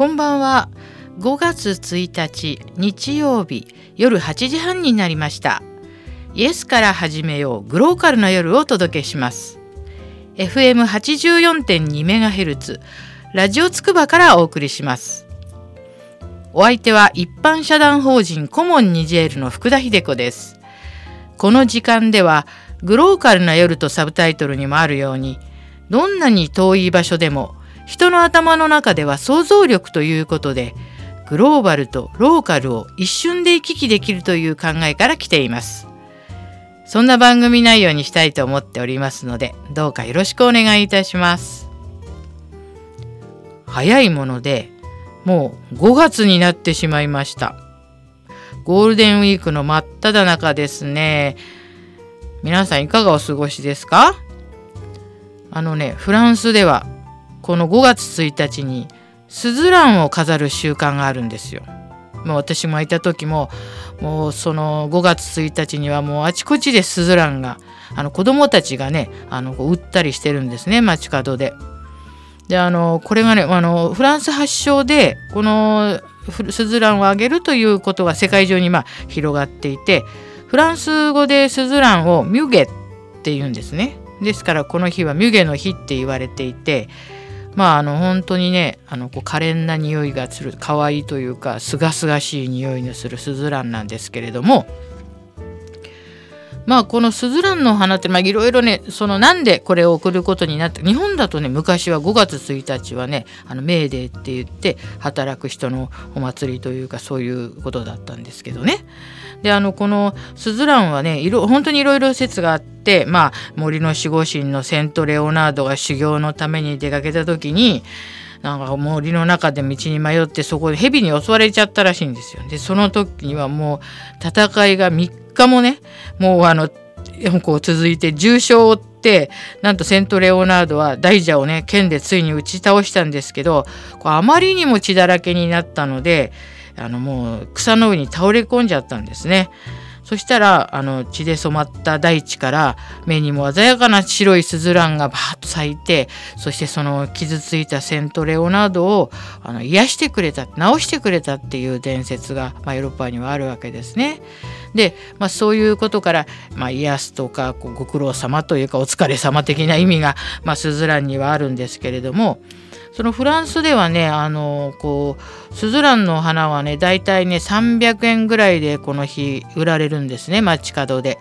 こんばんは。5月1日日曜日夜8時半になりました。イエスから始めようグローカルな夜をお届けします。FM84.2MHz ラジオつくばからお送りします。お相手は一般社団法人コモンニジェールの福田秀子です。この時間ではグローカルな夜とサブタイトルにもあるようにどんなに遠い場所でも人の頭の中では想像力ということでグローバルとローカルを一瞬で行き来できるという考えから来ています。そんな番組内容にしたいと思っておりますのでどうかよろしくお願いいたします。早いものでもう5月になってしまいました。ゴールデンウィークの真っ只中ですね。皆さんいかがお過ごしですか？あのねフランスではこの5月1日にスズランを飾る習慣があるんですよ。もう私もいた時ももうその5月1日にはもうあちこちでスズランがあの子供たちがねあの売ったりしてるんですね街角で。であのこれがねあのフランス発祥でこのスズランをあげるということが世界中にまあ広がっていてフランス語でスズランをミュゲって言うんですね。ですからこの日はミュゲの日って言われていてまああの本当にねあのこう可憐な匂いがする可愛いというかすがすがしい匂いのするスズランなんですけれどもまあこのスズランの花っていろいろねそのなんでこれを送ることになって日本だとね昔は5月1日はねあのメーデーって言って働く人のお祭りというかそういうことだったんですけどね。であのこのスズランはねいろ本当にいろいろ説があってまあ森の守護神のセント・レオナードが修行のために出かけた時になんか森の中で道に迷ってそこで蛇に襲われちゃったらしいんですよ。でその時にはもう戦いが3もねもうあのこう続いて重傷を負ってなんとセント・レオナードは大蛇をね剣でついに打ち倒したんですけどあまりにも血だらけになったのであのもう草の上に倒れ込んじゃったんですね。そしたらあの血で染まった大地から目にも鮮やかな白いスズランがバーッと咲いてそしてその傷ついたセント・レオナードをあの癒してくれた治してくれたっていう伝説が、まあ、ヨーロッパにはあるわけですね。で、まあ、そういうことから、まあ、癒すとかご苦労様というかお疲れ様的な意味が、まあ、スズランにはあるんですけれどもそのフランスではねあのこうスズランの花はね大体ね300円ぐらいでこの日売られるんですね街角で。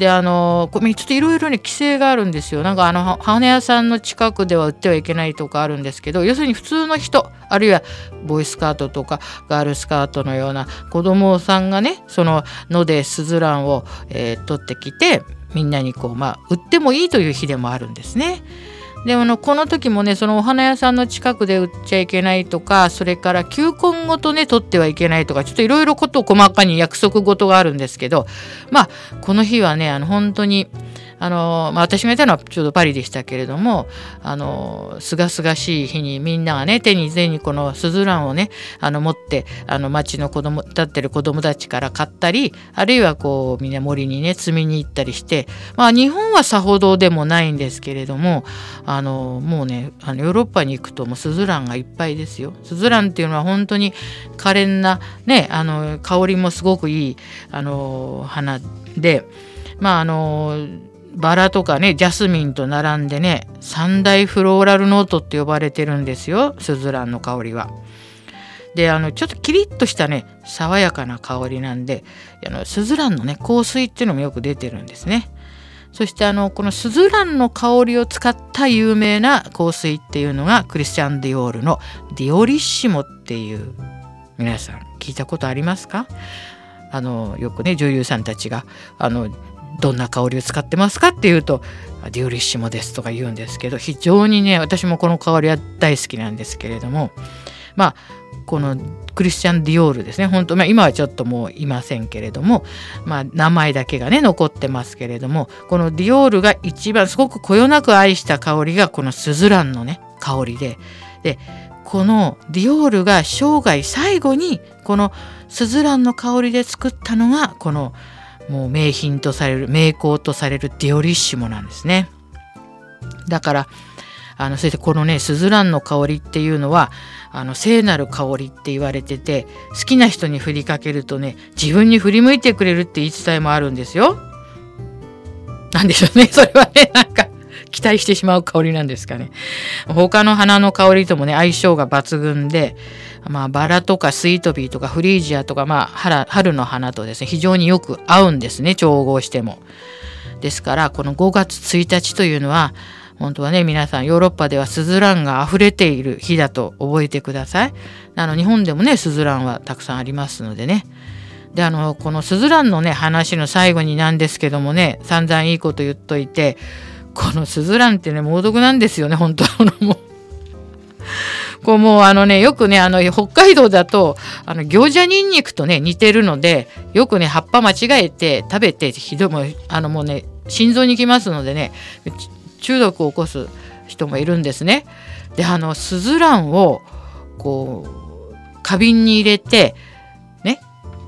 であのちょっといろいろね規制があるんですよなんかあの花屋さんの近くでは売ってはいけないとかあるんですけど要するに普通の人あるいはボーイスカートとかガールスカートのような子供さんがねそののでスズランを、えー、取ってきてみんなにこうまあ売ってもいいという日でもあるんですね。であのこの時もねそのお花屋さんの近くで売っちゃいけないとかそれから球根ごとね取ってはいけないとかちょっといろいろこと細かに約束事があるんですけどまあこの日はねあの本当にあの、まあ、私がいたのはちょうどパリでしたけれどもあのすがすがしい日にみんながね手に手にこのスズランをねあの持ってあの町の子供立ってる子供たちから買ったりあるいはこうみんな森にね積みに行ったりしてまあ日本はさほどでもないんですけれどもあのもうねあのヨーロッパに行くともスズランがいっぱいですよ。スズランっていうのは本当に可憐なねあの香りもすごくいいあの花でまああのバラとかねジャスミンと並んでね三大フローラルノートって呼ばれてるんですよスズランの香りは。であのちょっとキリッとしたね爽やかな香りなんであのスズランのね香水っていうのもよく出てるんですね。そしてあのこのスズランの香りを使った有名な香水っていうのがクリスチャン・ディオールのディオリッシモっていう皆さん聞いたことありますか？あのよくね女優さんたちがあのどんな香りを使ってますかっていうとデューリッシモですとか言うんですけど非常にね私もこの香りは大好きなんですけれどもまあこのクリスチャン・ディオールですね本当、まあ、今はちょっともういませんけれども、まあ、名前だけがね残ってますけれどもこのディオールが一番すごくこよなく愛した香りがこのスズランのね香りででこのディオールが生涯最後にこのスズランの香りで作ったのがこの「もう名品とされる名工とされるディオリッシモなんですね。だからあのそしてこのねスズランの香りっていうのはあの聖なる香りって言われてて好きな人に振りかけるとね自分に振り向いてくれるって言い伝えもあるんですよ。なんでしょうねそれはねなんか期待してしまう香りなんですかね。他の花の香りともね相性が抜群で、まあ、バラとかスイートピーとかフリージアとか、まあ、春の花とですね非常によく合うんですね調合しても。ですからこの5月1日というのは本当はね皆さんヨーロッパではスズランが溢れている日だと覚えてください。あの日本でもねスズランはたくさんありますのでね。であのこのスズランのね話の最後になんですけどもね散々いいこと言っといてこのスズランってね猛毒なんですよね本当はもう。こうもうあのねよくねあの北海道だとあの行者ニンニクとね似てるのでよくね葉っぱ間違えて食べてひどいもうあのもうね心臓にきますのでね中毒を起こす人もいるんですね。であのスズランをこう花瓶に入れてね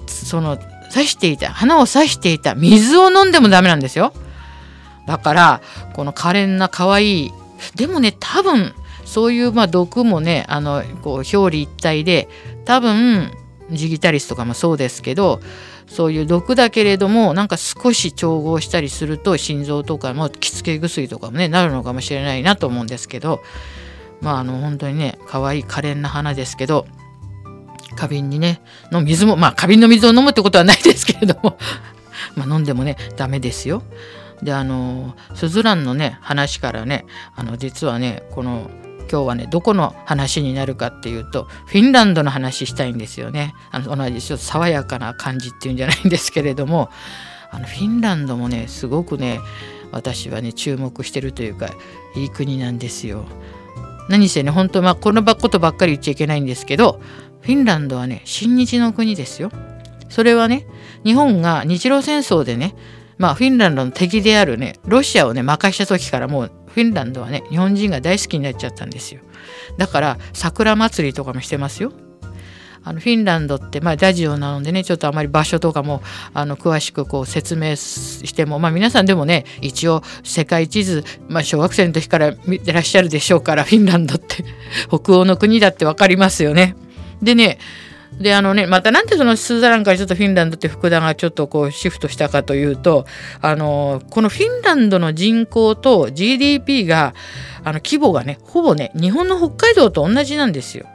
その刺していた花を刺していた水を飲んでもダメなんですよ。だからこの可憐な可愛いでもね多分そういうまあ毒もねあのこう表裏一体で多分ジギタリスとかもそうですけどそういう毒だけれどもなんか少し調合したりすると心臓とかも気付け薬とかもねなるのかもしれないなと思うんですけどまああの本当にね可愛い可憐な花ですけど花瓶にねの水もまあ花瓶の水を飲むってことはないですけれども まあ飲んでもねダメですよ。であのスズランのね話からねあの実はねこの今日はねどこの話になるかっていうとフィンランドの話したいんですよねあの同じちょっと爽やかな感じっていうんじゃないんですけれどもあのフィンランドもねすごくね私はね注目してるというかいい国なんですよ。何せね本当まあこのことばっかり言っちゃいけないんですけどフィンランドはね親日の国ですよ。それはね日本が日露戦争でねまあフィンランドの敵であるねロシアをね任した時からもうフィンランドはね日本人が大好きになっちゃったんですよ。だから桜祭りとかもしてますよ。あのフィンランドって、まあ、ラジオなのでねちょっとあまり場所とかもあの詳しくこう説明しても、まあ、皆さんでもね一応世界地図、まあ、小学生の時から見てらっしゃるでしょうからフィンランドって。北欧の国だって分かりますよね。でねであのねまたなんでそのスーザランからちょっとフィンランドって福田がちょっとこうシフトしたかというとあのこのフィンランドの人口と GDP があの規模がねほぼね日本の北海道と同じなんですよ。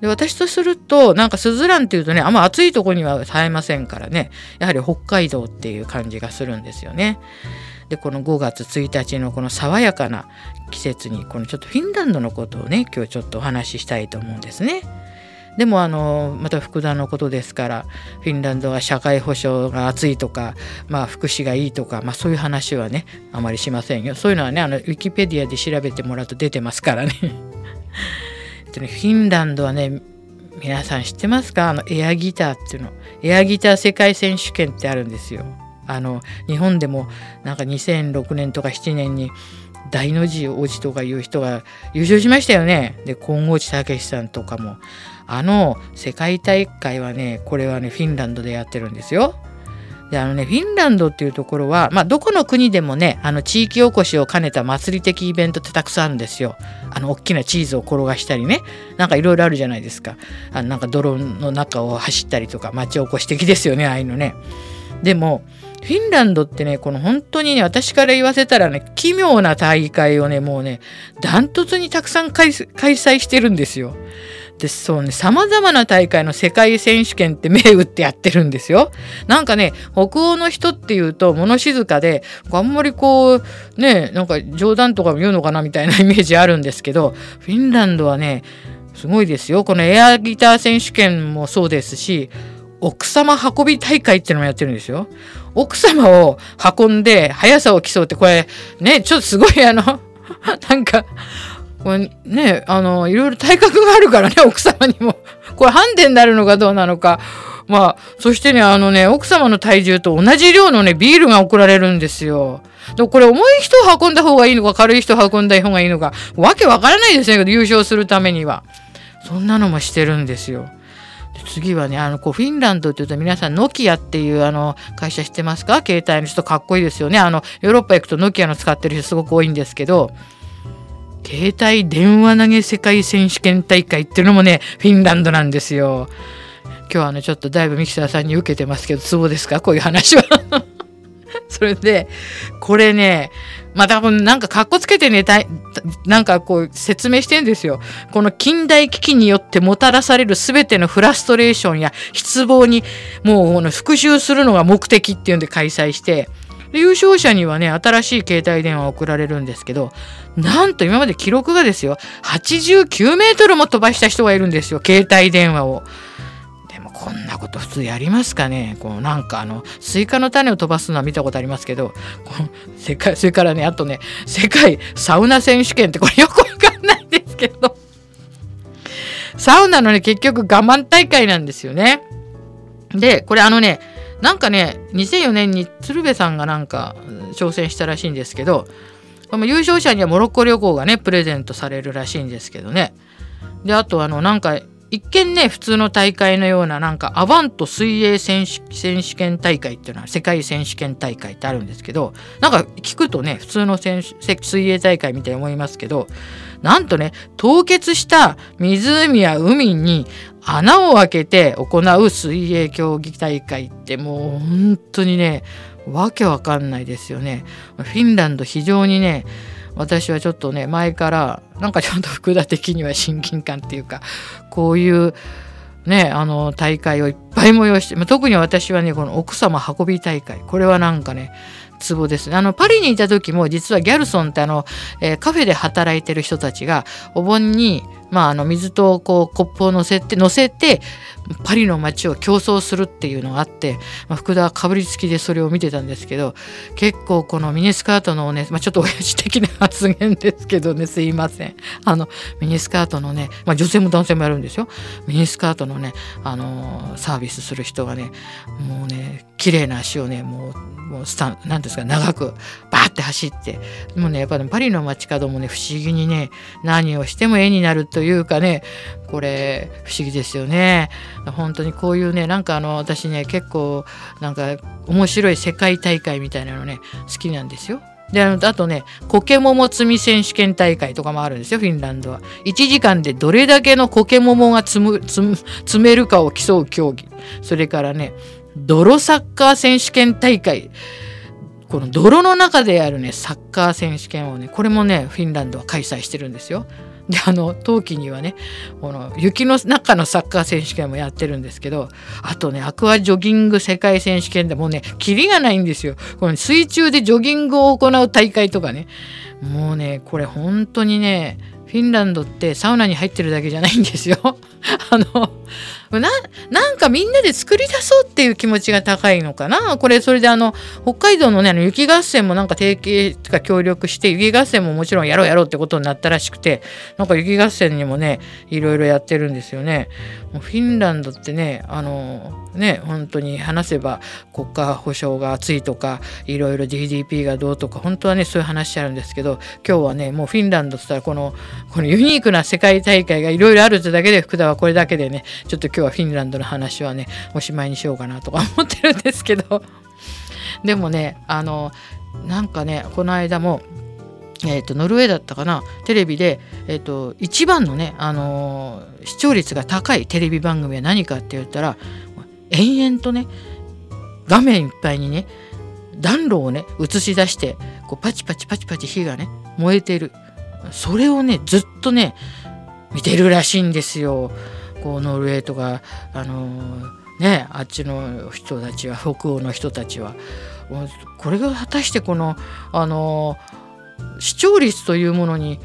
で私とするとなんかスズランっていうとねあんま暑いとこには耐えませんからねやはり北海道っていう感じがするんですよね。でこの5月1日のこの爽やかな季節にこのちょっとフィンランドのことをね今日ちょっとお話ししたいと思うんですね。でもあのまた福田のことですからフィンランドは社会保障が厚いとか、まあ、福祉がいいとか、まあ、そういう話はねあまりしませんよ。そういうのはねあのウィキペディアで調べてもらうと出てますからね。フィンランドはね皆さん知ってますか？あのエアギターっていうの。エアギター世界選手権ってあるんですよ。あの日本でもなんか2006年とか7年に大の字王子とかいう人が優勝しましたよね。で金剛地武さんとかも。あの世界大会はねこれはねフィンランドでやってるんですよ。であのねフィンランドっていうところは、まあ、どこの国でもねあの地域おこしを兼ねた祭り的イベントってたくさんあるんですよ。あの大きなチーズを転がしたりねなんかいろいろあるじゃないですかあのなんか泥の中を走ったりとか町おこし的ですよねああいうのね。でもフィンランドってねこの本当にね私から言わせたらね奇妙な大会をねもうねダントツにたくさん開催してるんですよ。でそうね様々な大会の世界選手権って銘打ってやってるんですよ。なんかね北欧の人っていうと物静かであんまりこうねなんか冗談とかも言うのかなみたいな イメージあるんですけどフィンランドはねすごいですよ。このエアギター選手権もそうですし奥様運び大会っていうのもやってるんですよ。奥様を運んで速さを競うってこれねちょっとすごいあの なんかこれね、あの、いろいろ体格があるからね、奥様にも。これハンデになるのかどうなのか。まあ、そしてね、あのね、奥様の体重と同じ量のね、ビールが送られるんですよ。でこれ重い人を運んだ方がいいのか、軽い人を運んだ方がいいのか、わけわからないですね、優勝するためには。そんなのもしてるんですよ。次はね、あの、こう、フィンランドって言うと皆さん、ノキアっていうあの、会社知ってますか？携帯の人かっこいいですよね。あの、ヨーロッパ行くとノキアの使ってる人すごく多いんですけど、携帯電話投げ世界選手権大会っていうのもねフィンランドなんですよ。今日はねちょっとだいぶミキサーさんに受けてますけどツボですか？こういう話は それでこれねまあ多分なんかかっこつけてねなんかこう説明してんですよ。この近代危機によってもたらされる全てのフラストレーションや失望にもう復讐するのが目的っていうんで開催して優勝者にはね新しい携帯電話を送られるんですけどなんと今まで記録がですよ89メートルも飛ばした人がいるんですよ携帯電話を。でもこんなこと普通やりますかねこうなんかあのスイカの種を飛ばすのは見たことありますけどこの世界それからねあとね世界サウナ選手権ってこれ よくわかんないんですけどサウナのね結局我慢大会なんですよね。でこれあのねなんかね2004年に鶴瓶さんがなんか挑戦したらしいんですけど優勝者にはモロッコ旅行がねプレゼントされるらしいんですけどね。であとあのなんか一見ね普通の大会のようななんかアバント水泳選手選手権大会っていうのは世界選手権大会ってあるんですけどなんか聞くとね普通の選手水泳大会みたいに思いますけどなんとね凍結した湖や海に穴を開けて行う水泳競技大会ってもう本当にねわけわかんないですよね。フィンランド非常にね私はちょっとね前からなんかちょっと福田的には親近感っていうかこういうねあの大会をいっぱい催して、特に私はねこの奥様運び大会これはなんかねツボですね。あのパリにいた時も実はギャルソンってあの、えー、カフェで働いてる人たちがお盆にまあ、あの水とこうコップを乗せて乗せてパリの街を競争するっていうのがあって、まあ、福田はかぶりつきでそれを見てたんですけど結構このミニスカートのね、まあ、ちょっと親父的な発言ですけどねすいません。あのミニスカートのね、まあ、女性も男性もやるんですよ。ミニスカートのねあのサービスする人がねもうね綺麗な足をねもうもうスタン何ですか長くバーって走ってもうねやっぱり、パリの街角もね不思議にね何をしても絵になるというかねこれ不思議ですよね本当にこういうねなんかあの私ね結構なんか面白い世界大会みたいなのね好きなんですよ。であとね苔桃摘み選手権大会とかもあるんですよフィンランドは。1時間でどれだけの苔桃が積む積めるかを競う競技それからね泥サッカー選手権大会この泥の中でやるねサッカー選手権をねこれもねフィンランドは開催してるんですよ。であの冬季にはねこの雪の中のサッカー選手権もやってるんですけどあとねアクアジョギング世界選手権でもうねキリがないんですよ。この水中でジョギングを行う大会とかねもうねこれ本当にねフィンランドってサウナに入ってるだけじゃないんですよ。あのななんかみんなで作り出そうっていう気持ちが高いのかな？これそれであの北海道のねあの雪合戦もなんか提携とか協力して雪合戦ももちろんやろうやろうってことになったらしくてなんか雪合戦にもねいろいろやってるんですよね。もうフィンランドってねあのね本当に話せば国家保障が厚いとかいろいろ GDP がどうとか本当はねそういう話あるんですけど今日はねもうフィンランドって言ったらこのこのユニークな世界大会がいろいろあるってだけで福田はこれだけでねちょっと今日はフィンランドの話はねおしまいにしようかなとか思ってるんですけど でもねあのなんかねこの間もえーと、ノルウェーだったかなテレビで、えーと、一番のね、あのー、視聴率が高いテレビ番組は何かって言ったら延々とね画面いっぱいにね暖炉をね映し出してこうパチパチパチパチ火がね燃えてるそれをねずっとね見てるらしいんですよ。こうノルウェーとかあのねあっちの人たちは北欧の人たちはこれが果たしてこのあの視聴率というものに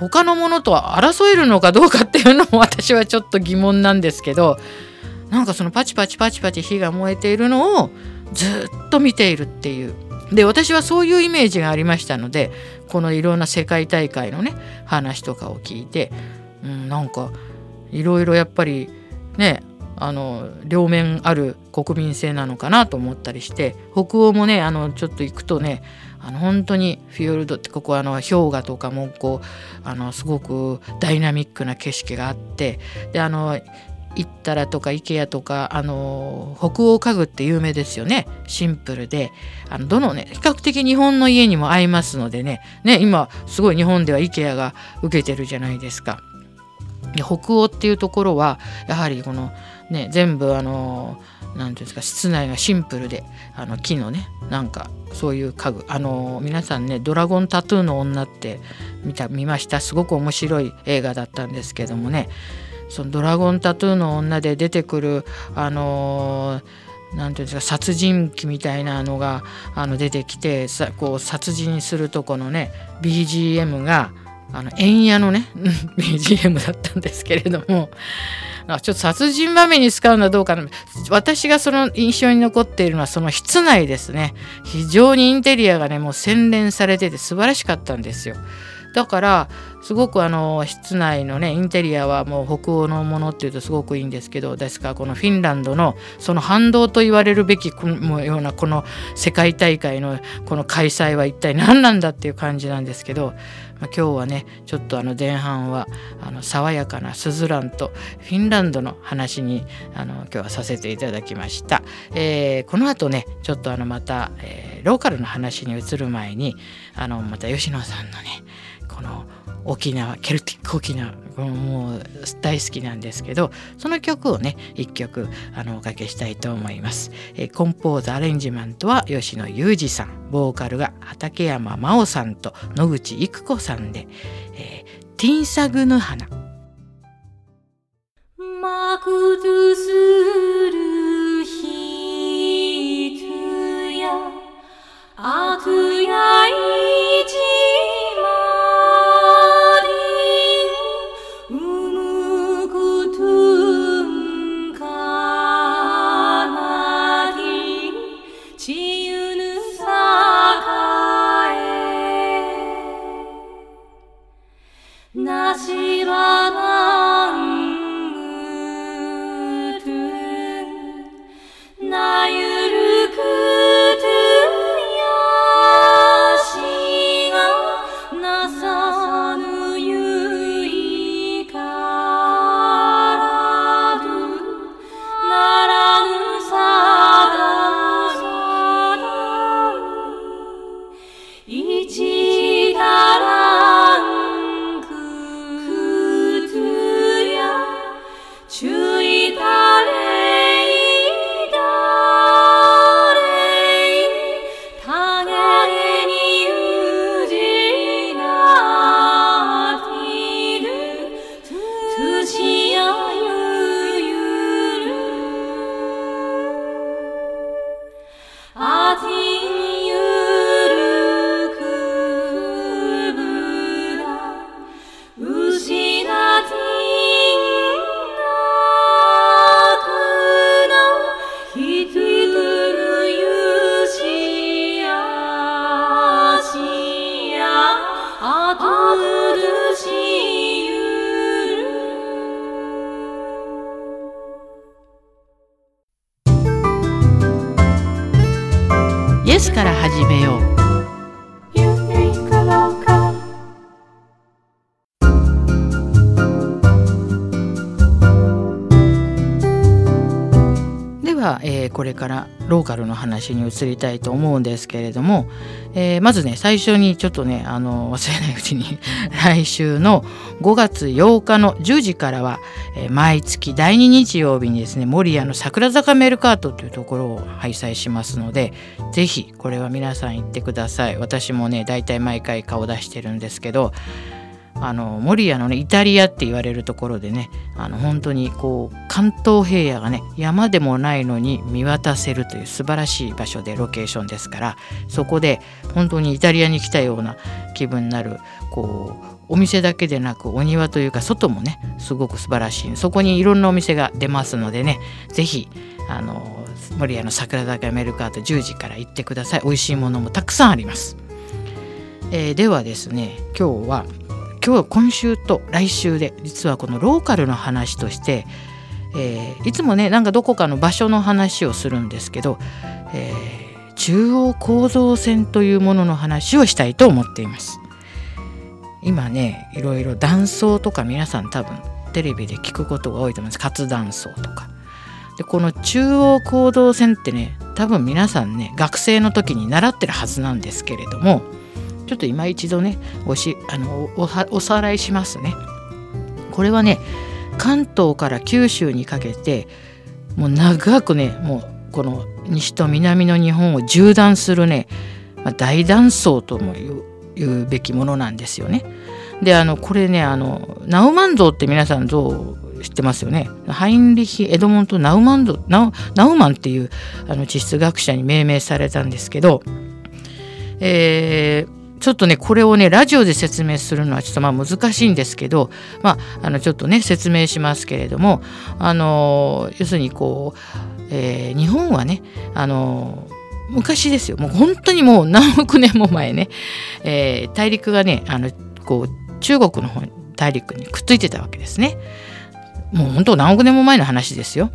他のものと争えるのかどうかっていうのも私はちょっと疑問なんですけどなんかそのパチパチパチパチ火が燃えているのをずっと見ているっていうで私はそういうイメージがありましたのでこのいろんな世界大会のね話とかを聞いて、うん、なんかいろいろやっぱりねあの両面ある国民性なのかなと思ったりして北欧もねあのちょっと行くとねあの本当にフィヨルドってここあの氷河とかもこうあのすごくダイナミックな景色があってであの行ったらとか IKEA とかあの北欧家具って有名ですよね。シンプルで。あのどのね比較的日本の家にも合いますのでね。ね今すごい日本では IKEA が受けてるじゃないですか。で北欧っていうところはやはりこのね全部あの何ていうんですか室内がシンプルであの木のねなんかそういう家具。あの皆さんね「ドラゴンタトゥーの女」って見た見ました？すごく面白い映画だったんですけどもね。その「ドラゴンタトゥーの女」で出てくるあのなんていうんですか殺人鬼みたいなのがあの出てきてさこう殺人するとこのね BGM があの円屋のね BGM だったんですけれどもちょっと殺人場面に使うのはどうかな。私がその印象に残っているのはその室内ですね。非常にインテリアがねもう洗練されてて素晴らしかったんですよ。だからすごくあの室内のねインテリアはもう北欧のものっていうとすごくいいんですけどですからこのフィンランドのその反動と言われるべきこのようなこの世界大会のこの開催は一体何なんだっていう感じなんですけどま、今日はねちょっとあの前半はあの爽やかなスズランとフィンランドの話にあの今日はさせていただきました、えー、この後ねちょっとあのまた、えー、ローカルの話に移る前にあのまた吉野さんのねこの沖縄ケルティック沖縄もう大好きなんですけどその曲をね一曲あのおかけしたいと思います、えー、コンポーズアレンジメントは吉野裕二さん。ボーカルが畠山真央さんと野口育子さんで、えー、ティンサグヌ花。マクドゥスルヒトヤアトヤイこれからローカルの話に移りたいと思うんですけれども、えー、まずね最初にちょっとねあの忘れないうちに 来週の5月8日の10時からは、えー、毎月第2日曜日にですね守谷の桜坂メルカートというところを開催しますので是非これは皆さん行ってください。私もね大体毎回顔出してるんですけどあの守谷のねイタリアって言われるところでねあの本当にこう関東平野がね山でもないのに見渡せるという素晴らしい場所でロケーションですからそこで本当にイタリアに来たような気分になるこうお店だけでなくお庭というか外もねすごく素晴らしい。そこにいろんなお店が出ますのでね是非あの守谷の桜坂メルカート10時から行ってください。美味しいものもたくさんあります、えー、ではですね今日は今日今週と来週で実はこのローカルの話として、えー、いつもねなんかどこかの場所の話をするんですけど、えー、中央構造線というものの話をしたいと思っています。今ねいろいろ断層とか皆さん多分テレビで聞くことが多いと思います活断層とか。でこの中央行動線ってね多分皆さんね学生の時に習ってるはずなんですけれどもちょっと今一度ねおしあのおさらいしますね。これはね関東から九州にかけてもう長くねもうこの西と南の日本を縦断するね、ま、大断層とも言うべきものなんですよね。であのこれねあのナウマン像って皆さんどう知ってますよねハインリヒ・エドモント・ナウマン像ナウナウマンっていうあの地質学者に命名されたんですけど、えー、ちょっとねこれをねラジオで説明するのはちょっとまあ難しいんですけどまああのちょっとね説明しますけれどもあの要するにこう、えー、日本はねあの昔ですよもう本当にもう何億年も前ね、えー、大陸がねあのこう中国の方大陸にくっついてたわけですね。もう本当何億年も前の話ですよ。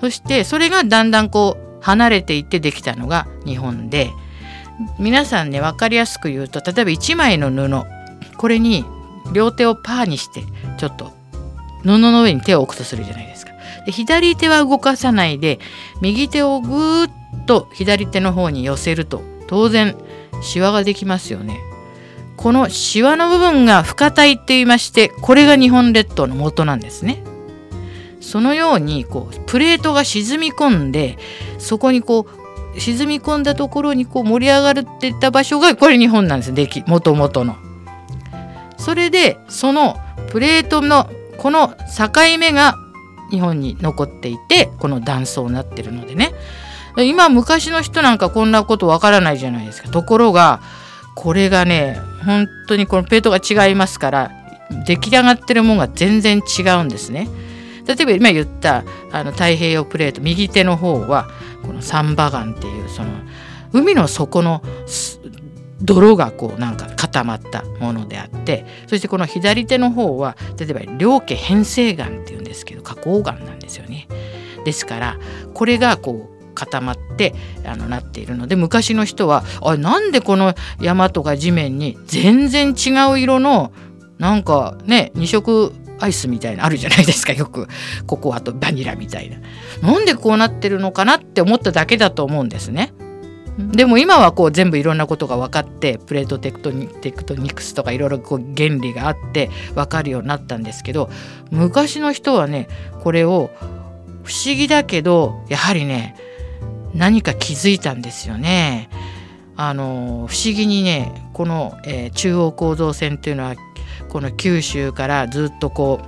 そしてそれがだんだんこう離れていってできたのが日本で皆さんね分かりやすく言うと例えば1枚の布これに両手をパーにしてちょっと布の上に手を置くとするじゃないですか。で左手は動かさないで右手をぐーっと左手の方に寄せると当然シワができますよね。このシワの部分が深体って言いましてこれが日本列島の元なんですね。そのようにこうプレートが沈み込んでそこにこう沈み込んだところにこう盛り上がるっていった場所がこれ日本なんですできもともとの。それでそのプレートのこの境目が日本に残っていてこの断層になってるのでね今昔の人なんかこんなことわからないじゃないですかところがこれがね本当にこのプレートが違いますから出来上がってるものが全然違うんですね。例えば今言ったあの太平洋プレート右手の方はこのサンバ岩っていうその海の底の泥がこうなんか固まったものであってそしてこの左手の方は例えば両家変成岩っていうんですけど花崗岩なんですよね。ですからこれがこう固まってあのなっているので昔の人はあなんでこの山とか地面に全然違う色のなんかね二色アイスみたいなあるじゃないですかよく。ココアとバニラみたいな。なんでこうなってるのかなって思っただけだと思うんですね。でも今はこう全部いろんなことが分かってプレートテクトニテクトニクスとかいろいろこう原理があって分かるようになったんですけど昔の人はねこれを不思議だけどやはりね何か気づいたんですよね。あの不思議にねこの、えー、中央構造線っていうのはこの九州からずっとこ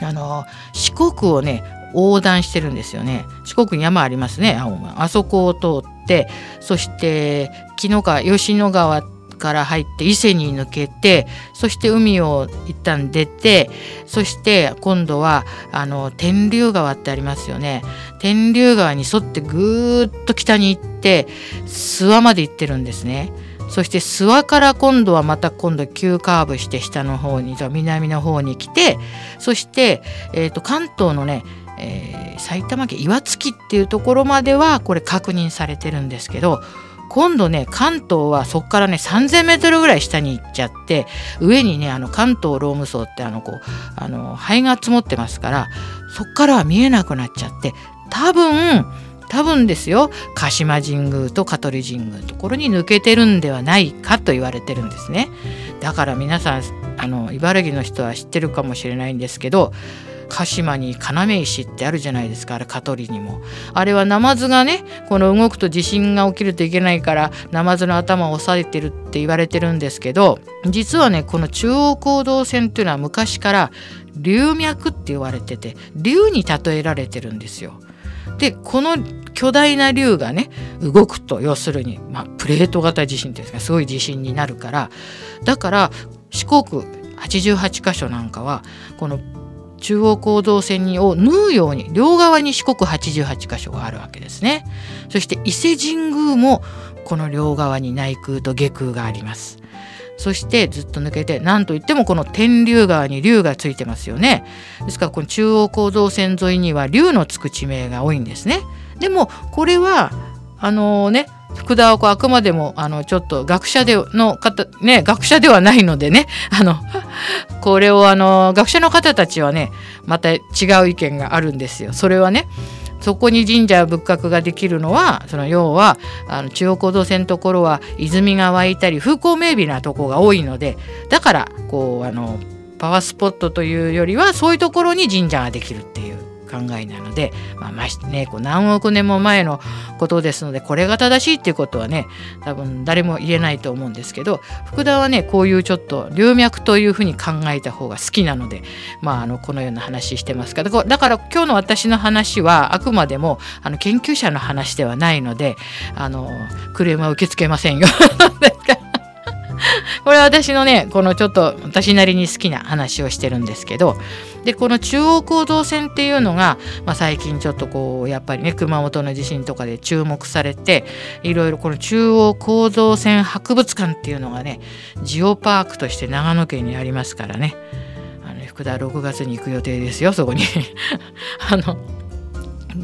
うあの四国をね横断してるんですよね。四国に山ありますね青あそこを通ってそして紀の川吉野川ってから入って伊勢に抜けてそして海を一旦出てそして今度はあの天竜川ってありますよね天竜川に沿ってぐーっと北に行って諏訪まで行ってるんですね。そして諏訪から今度はまた今度急カーブして下の方に南の方に来てそして、えー、と関東のね、えー、埼玉県岩槻っていうところまではこれ確認されてるんですけど今度ね関東はそこからね3,000メートルぐらい下に行っちゃって上にねあの関東ローム層ってあのこうあの灰が積もってますからそこからは見えなくなっちゃって多分多分ですよ鹿島神宮と香取神宮のところに抜けてるんではないかと言われてるんですね。だから皆さんあの茨城の人は知ってるかもしれないんですけど鹿島に要石ってあるじゃないですかあれ香取にもあれはナマズがねこの動くと地震が起きるといけないからナマズの頭を押さえてるって言われてるんですけど実はねこの中央行動線っていうのは昔から龍脈って言われてて龍に例えられてるんですよ。でこの巨大な竜がね動くと要するに、まあ、プレート型地震っていうんですかすごい地震になるからだから四国88箇所なんかはこの中央行動線にを縫うように両側に四国88箇所があるわけですね。そして伊勢神宮もこの両側に内宮と下宮があります。そしてずっと抜けて何といってもこの天竜川に竜がついてますよねですからこの中央構造線沿いには竜のつく地名が多いんですねでもこれはあのね福田はこうあくまでもあのちょっと学者での方ね学者ではないのでね あの これをあの学者の方たちはねまた違う意見があるんですよ。それはねそこに神社仏閣ができるのはその要はあの中央行動線のところは泉が湧いたり風光明媚なとこが多いのでだからこうあのパワースポットというよりはそういうところに神社ができるっていう考えなので、まあ、ましてねこう何億年も前のことですのでこれが正しいっていうことはね多分誰も言えないと思うんですけど福田はねこういうちょっと流脈というふうに考えた方が好きなので、まあ、あのこのような話してますからだから今日の私の話はあくまでもあの研究者の話ではないのであのクレームは受け付けませんよ。これは私のねこのちょっと私なりに好きな話をしてるんですけどでこの中央行動線っていうのが、まあ、最近ちょっとこうやっぱりね熊本の地震とかで注目されていろいろこの中央行動線博物館っていうのがねジオパークとして長野県にありますからね。あの福田6月に行く予定ですよそこに。あの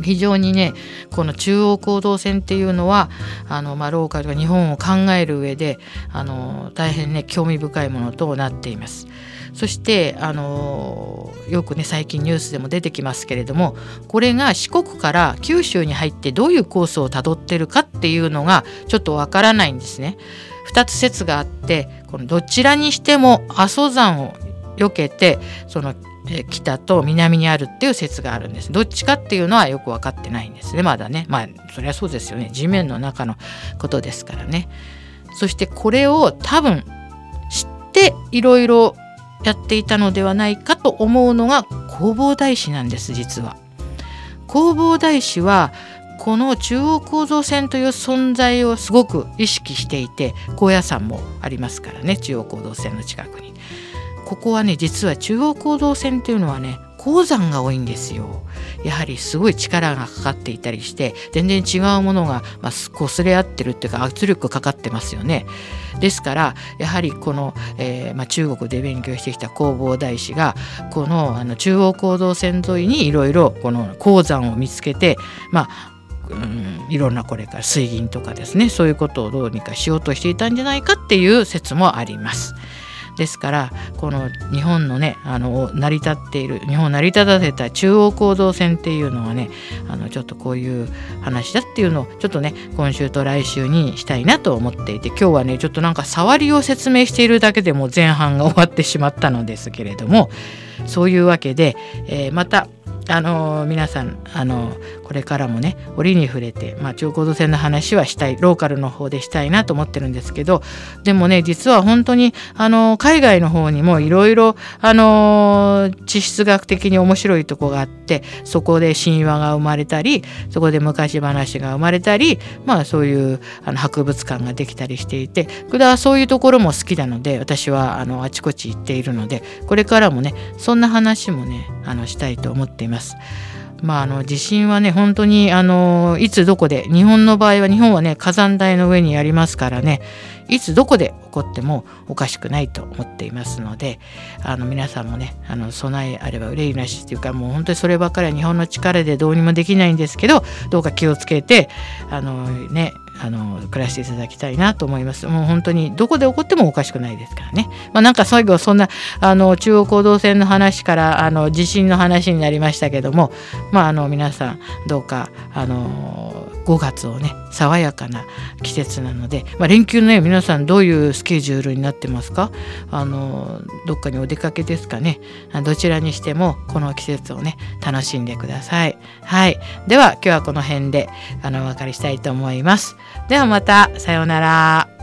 非常にねこの中央行動線っていうのはあの、まあ、ローカルが日本を考える上であの大変ね興味深いものとなっています。そしてあのよくね最近ニュースでも出てきますけれどもこれが四国から九州に入ってどういうコースをたどってるかっていうのがちょっとわからないんですね。2つ説があってこのどちらにしても阿蘇山を避けてその北と南にあるっていう説があるんです。どっちかっていうのはよく分かってないんですね。まだね。まあそりゃそうですよね。地面の中のことですからね。そしてこれを多分知っていろいろやっていたのではないかと思うのが弘法大師なんです実は。弘法大師はこの中央構造線という存在をすごく意識していて高野山もありますからね。中央構造線の近くに。ここはね実は中央行動線っていうのはね鉱山が多いんですよやはりすごい力がかかっていたりして全然違うものが、まあ、擦れ合ってるっていうか圧力かかってますよねですからやはりこの、えー、まあ、中国で勉強してきた弘法大師がこのあの中央行動線沿いにいろいろこの鉱山を見つけてまあうん、いろんなこれから水銀とかですねそういうことをどうにかしようとしていたんじゃないかっていう説もあります。ですからこの日本のねあの成り立っている日本を成り立たせた中央行動線っていうのはねあのちょっとこういう話だっていうのをちょっとね今週と来週にしたいなと思っていて今日はねちょっとなんか触りを説明しているだけでも前半が終わってしまったのですけれどもそういうわけで、えー、またあの皆さんあのこれからもね折に触れて、まあ、中高度線の話はしたいローカルの方でしたいなと思ってるんですけどでもね実は本当にあの海外の方にもいろいろ地質学的に面白いとこがあってそこで神話が生まれたりそこで昔話が生まれたりまあそういうあの博物館ができたりしていてこれはそういうところも好きなので私はあのあちこち行っているのでこれからもねそんな話もねあのしたいと思っています。ます。まあ、あの地震はね本当にあのいつどこで日本の場合は日本はね火山帯の上にありますからねいつどこで起こってもおかしくないと思っていますのであの皆さんもねあの備えあれば憂いなしっていうかもう本当にそればっかりは日本の力でどうにもできないんですけどどうか気をつけてあのねあの暮らしていただきたいなと思います。もう本当にどこで起こってもおかしくないですからね。まあ、なんか最後そんなあの中央行動線の話からあの地震の話になりましたけども、まあ、あの皆さんどうかあの5月をね爽やかな季節なので、まあ、連休のね皆さんどういうスケジュールになってますか？あのどっかにお出かけですかね？どちらにしてもこの季節をね楽しんでください。はい、では今日はこの辺であのお別れしたいと思います。ではまたさようなら。